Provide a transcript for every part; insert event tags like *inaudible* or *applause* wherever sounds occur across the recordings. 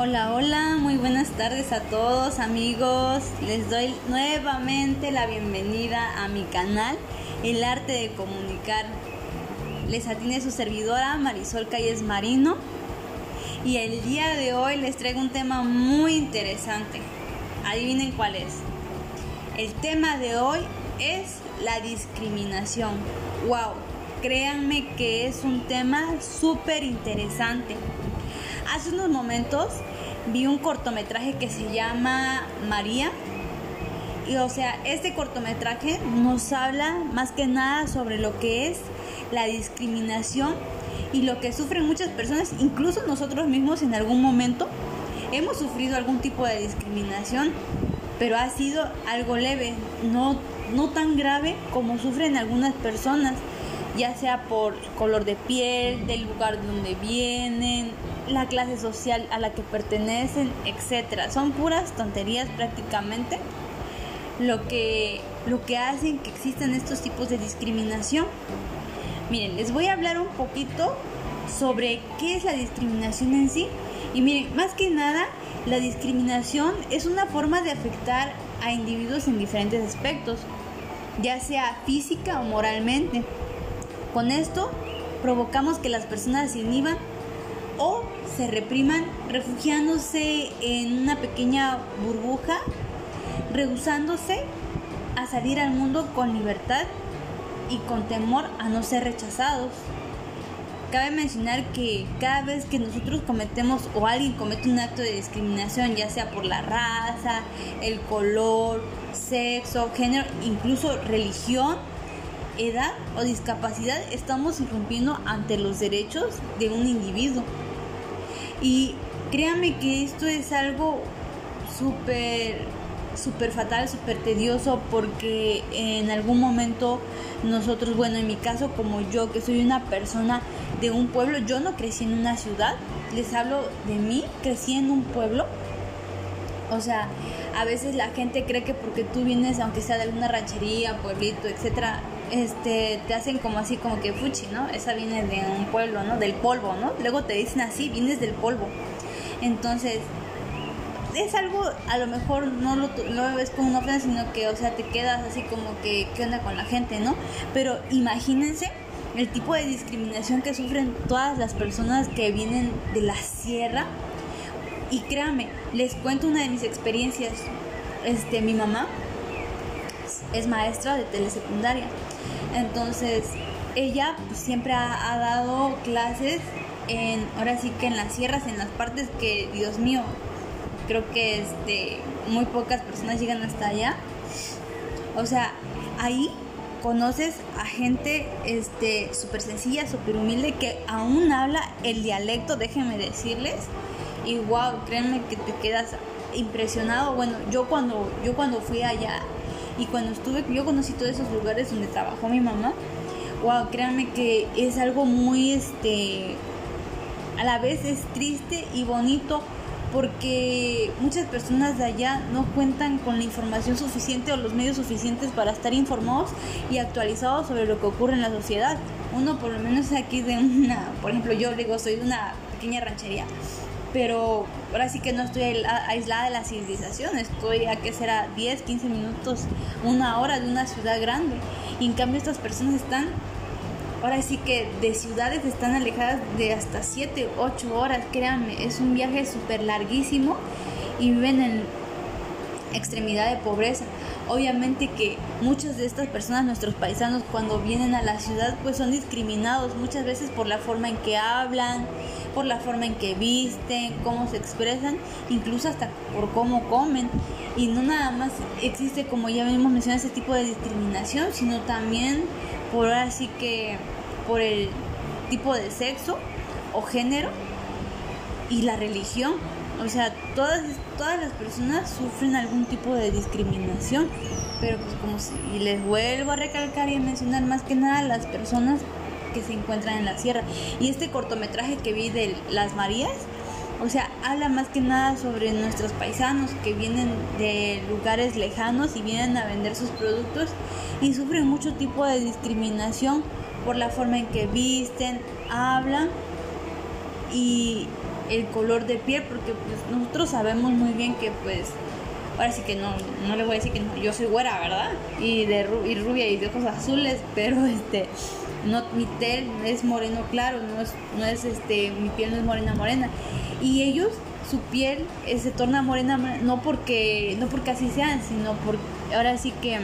Hola, hola, muy buenas tardes a todos amigos. Les doy nuevamente la bienvenida a mi canal, El Arte de Comunicar. Les atiende su servidora Marisol Calles Marino y el día de hoy les traigo un tema muy interesante. Adivinen cuál es. El tema de hoy es la discriminación. ¡Wow! Créanme que es un tema súper interesante. Hace unos momentos vi un cortometraje que se llama María. Y o sea, este cortometraje nos habla más que nada sobre lo que es la discriminación y lo que sufren muchas personas, incluso nosotros mismos en algún momento hemos sufrido algún tipo de discriminación, pero ha sido algo leve, no, no tan grave como sufren algunas personas, ya sea por color de piel, del lugar de donde vienen, la clase social a la que pertenecen, etcétera. Son puras tonterías prácticamente lo que, lo que hacen que existan estos tipos de discriminación. Miren, les voy a hablar un poquito sobre qué es la discriminación en sí. Y miren, más que nada, la discriminación es una forma de afectar a individuos en diferentes aspectos, ya sea física o moralmente. Con esto provocamos que las personas se inhiban o se repriman refugiándose en una pequeña burbuja, rehusándose a salir al mundo con libertad y con temor a no ser rechazados. Cabe mencionar que cada vez que nosotros cometemos o alguien comete un acto de discriminación, ya sea por la raza, el color, sexo, género, incluso religión, edad o discapacidad, estamos irrumpiendo ante los derechos de un individuo. Y créanme que esto es algo súper, súper fatal, súper tedioso, porque en algún momento nosotros, bueno, en mi caso, como yo, que soy una persona de un pueblo, yo no crecí en una ciudad, les hablo de mí, crecí en un pueblo. O sea, a veces la gente cree que porque tú vienes, aunque sea de alguna ranchería, pueblito, etcétera, este, te hacen como así, como que fuchi, ¿no? Esa viene de un pueblo, ¿no? Del polvo, ¿no? Luego te dicen así, vienes del polvo. Entonces, es algo, a lo mejor no lo, lo ves como una ofensa, sino que, o sea, te quedas así como que, ¿qué onda con la gente, no? Pero imagínense el tipo de discriminación que sufren todas las personas que vienen de la sierra. Y créanme, les cuento una de mis experiencias. Este, mi mamá es maestra de telesecundaria. Entonces, ella siempre ha, ha, dado clases en, ahora sí que en las sierras, en las partes que, Dios mío, creo que este, muy pocas personas llegan hasta allá. O sea, ahí conoces a gente este súper sencilla, súper humilde que aún habla el dialecto, déjenme decirles. Y wow, créanme que te quedas impresionado. Bueno, yo cuando yo cuando fui allá y cuando estuve, yo conocí todos esos lugares donde trabajó mi mamá. Wow, créanme que es algo muy, este, a la vez es triste y bonito porque muchas personas de allá no cuentan con la información suficiente o los medios suficientes para estar informados y actualizados sobre lo que ocurre en la sociedad. Uno por lo menos aquí de una, por ejemplo, yo digo, soy de una pequeña ranchería pero ahora sí que no estoy aislada de la civilización, estoy a que será 10, 15 minutos, una hora de una ciudad grande. Y en cambio estas personas están, ahora sí que de ciudades están alejadas de hasta 7, 8 horas, créanme, es un viaje súper larguísimo y viven en extremidad de pobreza. Obviamente que muchas de estas personas, nuestros paisanos, cuando vienen a la ciudad, pues son discriminados muchas veces por la forma en que hablan, por la forma en que visten, cómo se expresan, incluso hasta por cómo comen. Y no nada más existe, como ya hemos mencionado, ese tipo de discriminación, sino también por así que por el tipo de sexo o género y la religión. O sea, todas, todas las personas sufren algún tipo de discriminación, pero pues como si, y les vuelvo a recalcar y a mencionar más que nada las personas que se encuentran en la sierra. Y este cortometraje que vi de Las Marías, o sea, habla más que nada sobre nuestros paisanos que vienen de lugares lejanos y vienen a vender sus productos y sufren mucho tipo de discriminación por la forma en que visten, hablan y el color de piel, porque pues nosotros sabemos muy bien que pues ahora sí que no, no le voy a decir que yo soy güera, ¿verdad? Y de y rubia y de ojos azules, *laughs* pero este no mi piel es moreno claro, no es, no es este mi piel no es morena morena. Y ellos su piel eh, se torna morena no porque no porque así sean, sino por ahora sí que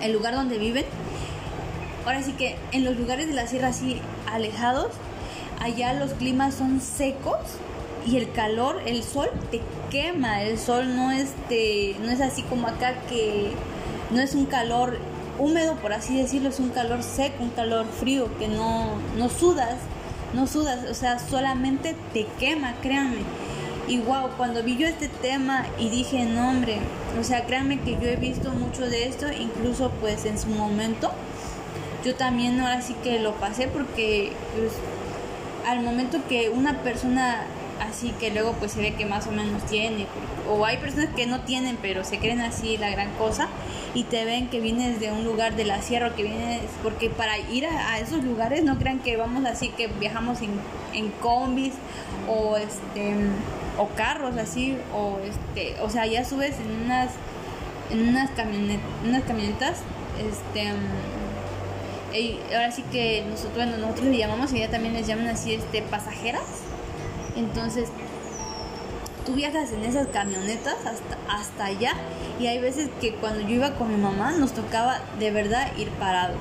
el lugar donde viven ahora sí que en los lugares de la sierra así alejados allá los climas son secos y el calor, el sol te quema, el sol no este, no es así como acá que no es un calor húmedo por así decirlo, es un calor seco, un calor frío que no, no sudas, no sudas, o sea, solamente te quema, créanme. Y wow, cuando vi yo este tema y dije, no hombre, o sea, créanme que yo he visto mucho de esto, incluso pues en su momento, yo también ahora sí que lo pasé porque pues, al momento que una persona así que luego pues se ve que más o menos tiene o hay personas que no tienen pero se creen así la gran cosa y te ven que vienes de un lugar de la sierra que vienes porque para ir a, esos lugares no crean que vamos así que viajamos en, en combis o este o carros así o este o sea ya subes en unas en unas camionetas unas camionetas este ahora sí que nosotros, nosotros le llamamos y ella también les llaman así, este, pasajeras. Entonces, tú viajas en esas camionetas hasta, hasta allá y hay veces que cuando yo iba con mi mamá nos tocaba de verdad ir parados.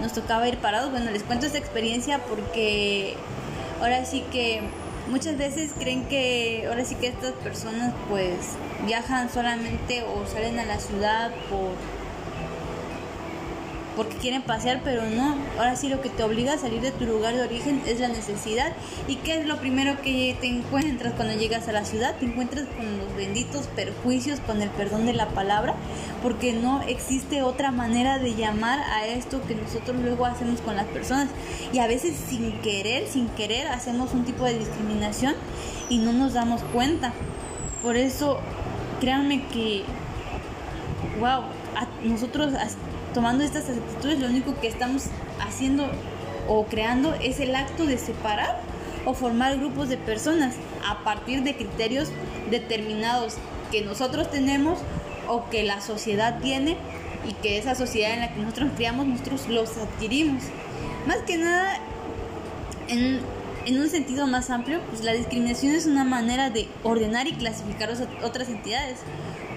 Nos tocaba ir parados. Bueno, les cuento esta experiencia porque ahora sí que muchas veces creen que ahora sí que estas personas pues viajan solamente o salen a la ciudad por porque quieren pasear, pero no. Ahora sí lo que te obliga a salir de tu lugar de origen es la necesidad. ¿Y qué es lo primero que te encuentras cuando llegas a la ciudad? Te encuentras con los benditos perjuicios, con el perdón de la palabra, porque no existe otra manera de llamar a esto que nosotros luego hacemos con las personas. Y a veces sin querer, sin querer, hacemos un tipo de discriminación y no nos damos cuenta. Por eso, créanme que, wow, nosotros tomando estas actitudes, lo único que estamos haciendo o creando es el acto de separar o formar grupos de personas a partir de criterios determinados que nosotros tenemos o que la sociedad tiene y que esa sociedad en la que nosotros criamos, nosotros los adquirimos. Más que nada, en, en un sentido más amplio, pues la discriminación es una manera de ordenar y clasificar otras entidades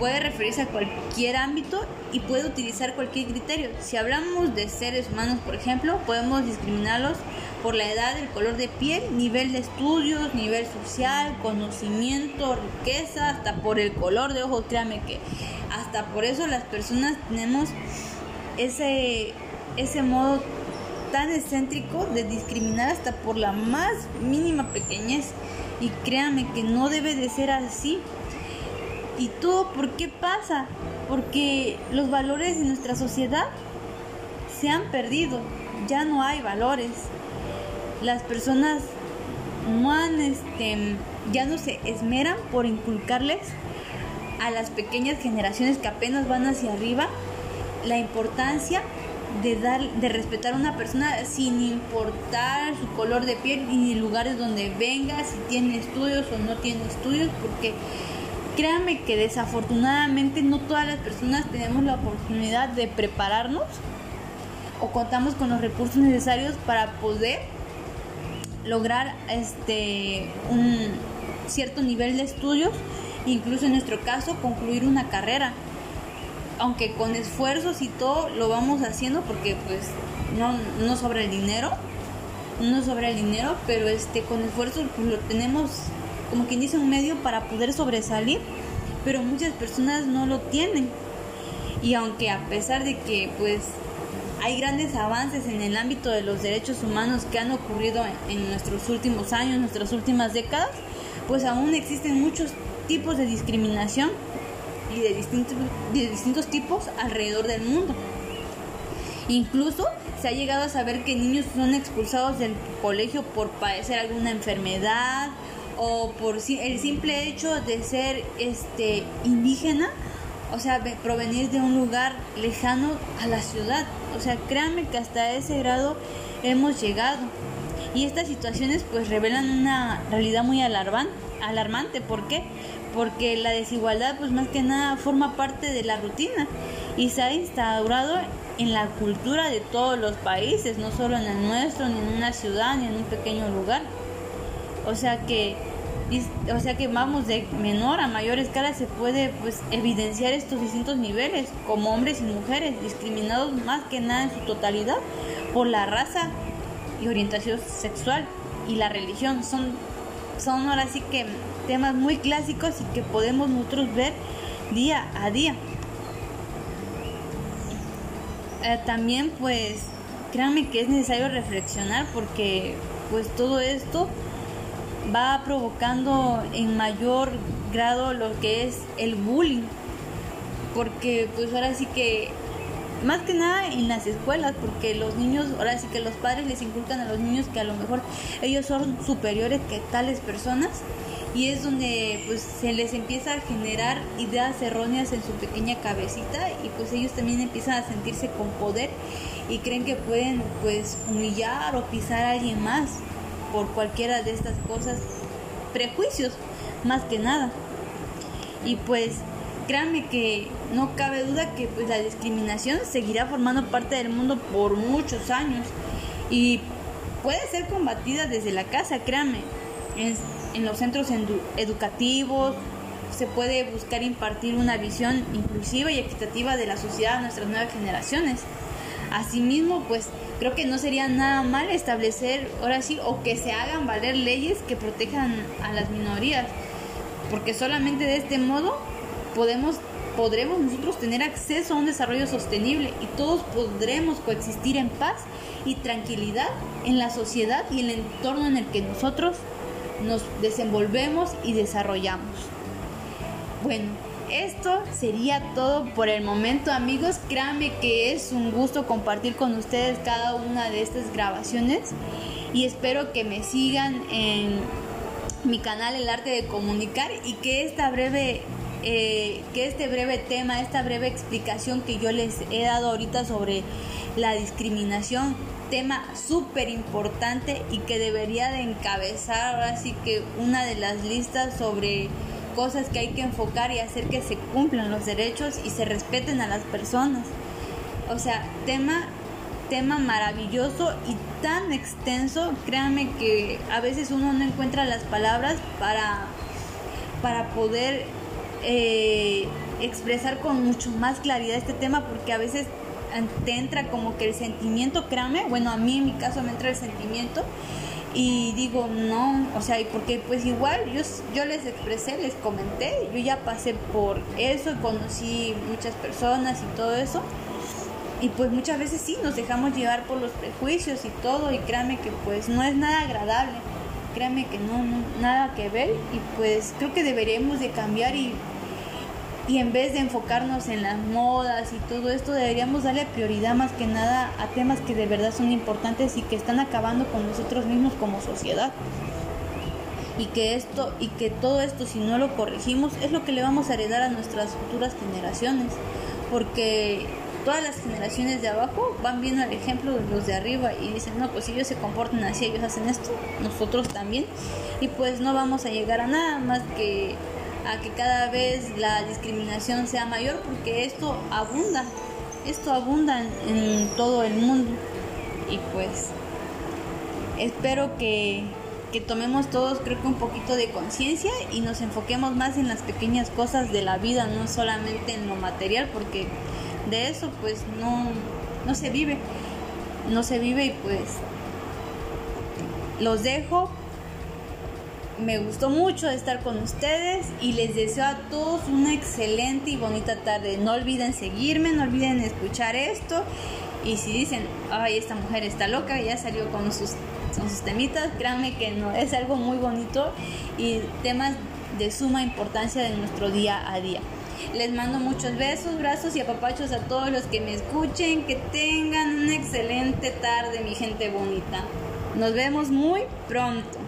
puede referirse a cualquier ámbito y puede utilizar cualquier criterio. Si hablamos de seres humanos, por ejemplo, podemos discriminarlos por la edad, el color de piel, nivel de estudios, nivel social, conocimiento, riqueza, hasta por el color de ojos. Créame que hasta por eso las personas tenemos ese, ese modo tan excéntrico de discriminar hasta por la más mínima pequeñez. Y créame que no debe de ser así ¿Y todo por qué pasa? Porque los valores de nuestra sociedad se han perdido, ya no hay valores. Las personas no han, este, ya no se esmeran por inculcarles a las pequeñas generaciones que apenas van hacia arriba la importancia de dar de respetar a una persona sin importar su color de piel ni lugares donde venga, si tiene estudios o no tiene estudios, porque créanme que desafortunadamente no todas las personas tenemos la oportunidad de prepararnos o contamos con los recursos necesarios para poder lograr este un cierto nivel de estudios, incluso en nuestro caso concluir una carrera. Aunque con esfuerzos y todo lo vamos haciendo porque pues no, no sobra el dinero, no sobra el dinero, pero este con esfuerzo pues, lo tenemos como quien dice, un medio para poder sobresalir, pero muchas personas no lo tienen. Y aunque a pesar de que pues hay grandes avances en el ámbito de los derechos humanos que han ocurrido en, nuestros últimos años, nuestras últimas décadas, pues aún existen muchos tipos de discriminación y de distintos, de distintos tipos alrededor del mundo. Incluso se ha llegado a saber que niños son expulsados del colegio por padecer alguna enfermedad o por el simple hecho de ser este indígena, o sea, provenir de un lugar lejano a la ciudad. O sea, créanme que hasta ese grado hemos llegado. Y estas situaciones pues revelan una realidad muy alarmante. ¿Por qué? Porque la desigualdad pues más que nada forma parte de la rutina y se ha instaurado en la cultura de todos los países, no solo en el nuestro, ni en una ciudad, ni en un pequeño lugar. O sea que o sea que vamos de menor a mayor escala se puede pues evidenciar estos distintos niveles como hombres y mujeres discriminados más que nada en su totalidad por la raza y orientación sexual y la religión. Son son ahora sí que temas muy clásicos y que podemos nosotros ver día a día. Eh, también pues créanme que es necesario reflexionar porque pues todo esto va provocando en mayor grado lo que es el bullying. Porque pues ahora sí que, más que nada en las escuelas, porque los niños, ahora sí que los padres les inculcan a los niños que a lo mejor ellos son superiores que tales personas y es donde pues se les empieza a generar ideas erróneas en su pequeña cabecita y pues ellos también empiezan a sentirse con poder y creen que pueden pues humillar o pisar a alguien más por cualquiera de estas cosas, prejuicios más que nada. Y pues créanme que no cabe duda que pues la discriminación seguirá formando parte del mundo por muchos años y puede ser combatida desde la casa, créanme, en, en los centros educativos, se puede buscar impartir una visión inclusiva y equitativa de la sociedad a nuestras nuevas generaciones. Asimismo, pues creo que no sería nada mal establecer, ahora sí, o que se hagan valer leyes que protejan a las minorías, porque solamente de este modo podemos podremos nosotros tener acceso a un desarrollo sostenible y todos podremos coexistir en paz y tranquilidad en la sociedad y el entorno en el que nosotros nos desenvolvemos y desarrollamos. Bueno, esto sería todo por el momento amigos. Créanme que es un gusto compartir con ustedes cada una de estas grabaciones y espero que me sigan en mi canal El Arte de Comunicar y que esta breve eh, que este breve tema, esta breve explicación que yo les he dado ahorita sobre la discriminación, tema súper importante y que debería de encabezar así que una de las listas sobre cosas que hay que enfocar y hacer que se cumplan los derechos y se respeten a las personas. O sea, tema tema maravilloso y tan extenso, créanme que a veces uno no encuentra las palabras para, para poder eh, expresar con mucho más claridad este tema, porque a veces te entra como que el sentimiento, créanme, bueno, a mí en mi caso me entra el sentimiento y digo, no, o sea, y porque pues igual yo, yo les expresé, les comenté, yo ya pasé por eso, conocí muchas personas y todo eso. Y pues muchas veces sí, nos dejamos llevar por los prejuicios y todo, y créanme que pues no es nada agradable, créanme que no, no nada que ver, y pues creo que deberíamos de cambiar y y en vez de enfocarnos en las modas y todo esto, deberíamos darle prioridad más que nada a temas que de verdad son importantes y que están acabando con nosotros mismos como sociedad. Y que esto y que todo esto si no lo corregimos es lo que le vamos a heredar a nuestras futuras generaciones, porque todas las generaciones de abajo van viendo el ejemplo de los de arriba y dicen, no, pues si ellos se comportan así, ellos hacen esto, nosotros también. Y pues no vamos a llegar a nada más que a que cada vez la discriminación sea mayor porque esto abunda, esto abunda en, todo el mundo. Y pues espero que, que tomemos todos creo que un poquito de conciencia y nos enfoquemos más en las pequeñas cosas de la vida, no solamente en lo material porque de eso pues no, no se vive, no se vive y pues los dejo me gustó mucho estar con ustedes y les deseo a todos una excelente y bonita tarde. No olviden seguirme, no olviden escuchar esto. Y si dicen, ay, esta mujer está loca, ya salió con sus, con sus temitas, créanme que no, es algo muy bonito y temas de suma importancia de nuestro día a día. Les mando muchos besos, brazos y apapachos a todos los que me escuchen. Que tengan una excelente tarde, mi gente bonita. Nos vemos muy pronto.